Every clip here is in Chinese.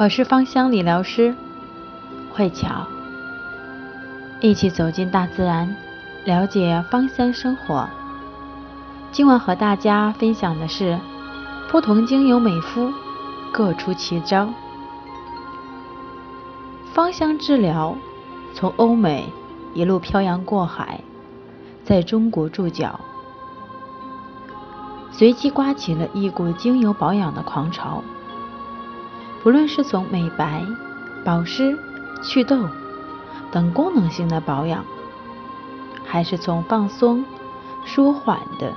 我是芳香理疗师慧巧，一起走进大自然，了解芳香生活。今晚和大家分享的是不同精油美肤各出奇招。芳香治疗从欧美一路漂洋过海，在中国驻脚，随即刮起了一股精油保养的狂潮。不论是从美白、保湿、祛痘等功能性的保养，还是从放松、舒缓的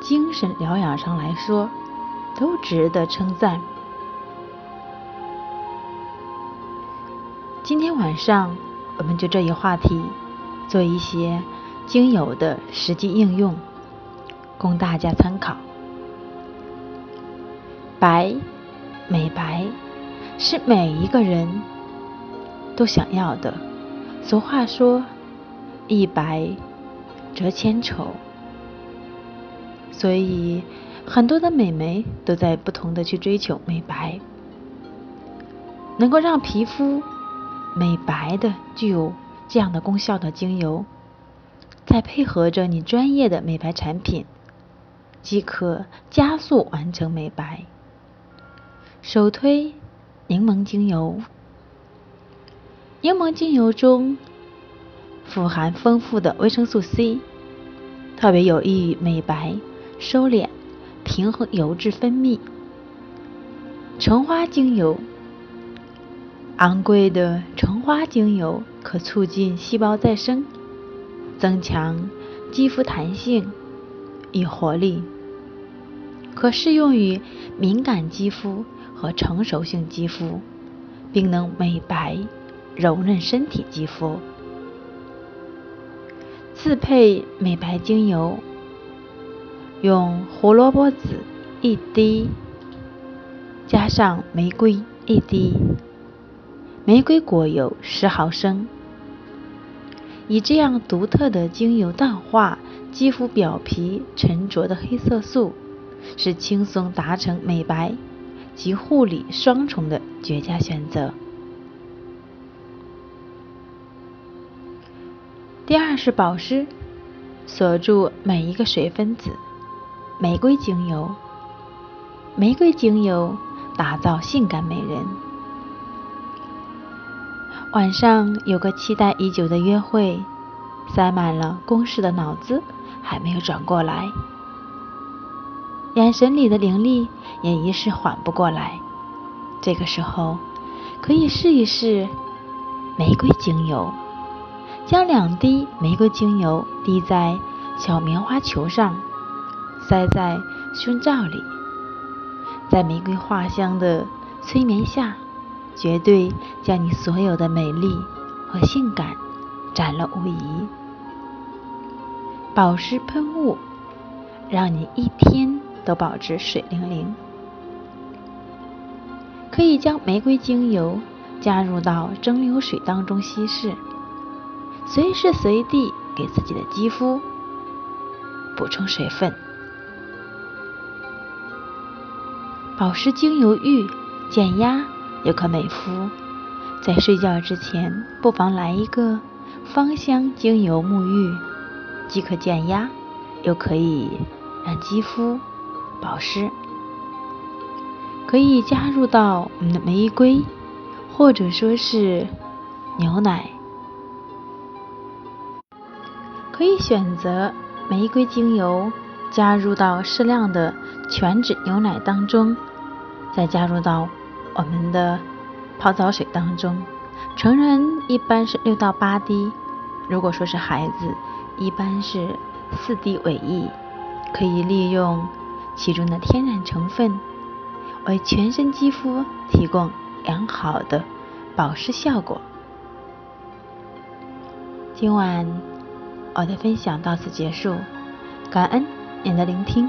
精神疗养上来说，都值得称赞。今天晚上，我们就这一话题做一些精油的实际应用，供大家参考。白，美白。是每一个人都想要的。俗话说“一白遮千丑”，所以很多的美眉都在不同的去追求美白。能够让皮肤美白的、具有这样的功效的精油，再配合着你专业的美白产品，即可加速完成美白。首推。柠檬精油，柠檬精油中富含丰富的维生素 C，特别有益于美白、收敛、平衡油脂分泌。橙花精油，昂贵的橙花精油可促进细胞再生，增强肌肤弹性与活力，可适用于敏感肌肤。和成熟性肌肤，并能美白、柔润身体肌肤。自配美白精油，用胡萝卜籽一滴，加上玫瑰一滴，玫瑰果油十毫升，以这样独特的精油淡化肌肤表皮沉着的黑色素，是轻松达成美白。及护理双重的绝佳选择。第二是保湿，锁住每一个水分子。玫瑰精油，玫瑰精油打造性感美人。晚上有个期待已久的约会，塞满了公事的脑子还没有转过来。眼神里的凌厉也一时缓不过来，这个时候可以试一试玫瑰精油，将两滴玫瑰精油滴在小棉花球上，塞在胸罩里，在玫瑰花香的催眠下，绝对将你所有的美丽和性感展露无遗。保湿喷雾，让你一天。都保持水灵灵，可以将玫瑰精油加入到蒸馏水当中稀释，随时随地给自己的肌肤补充水分。保湿精油浴减压又可美肤，在睡觉之前不妨来一个芳香精油沐浴，既可减压，又可以让肌肤。保湿可以加入到我们的玫瑰，或者说是牛奶，可以选择玫瑰精油加入到适量的全脂牛奶当中，再加入到我们的泡澡水当中。成人一般是六到八滴，如果说是孩子，一般是四滴为宜，可以利用。其中的天然成分为全身肌肤提供良好的保湿效果。今晚我的分享到此结束，感恩您的聆听。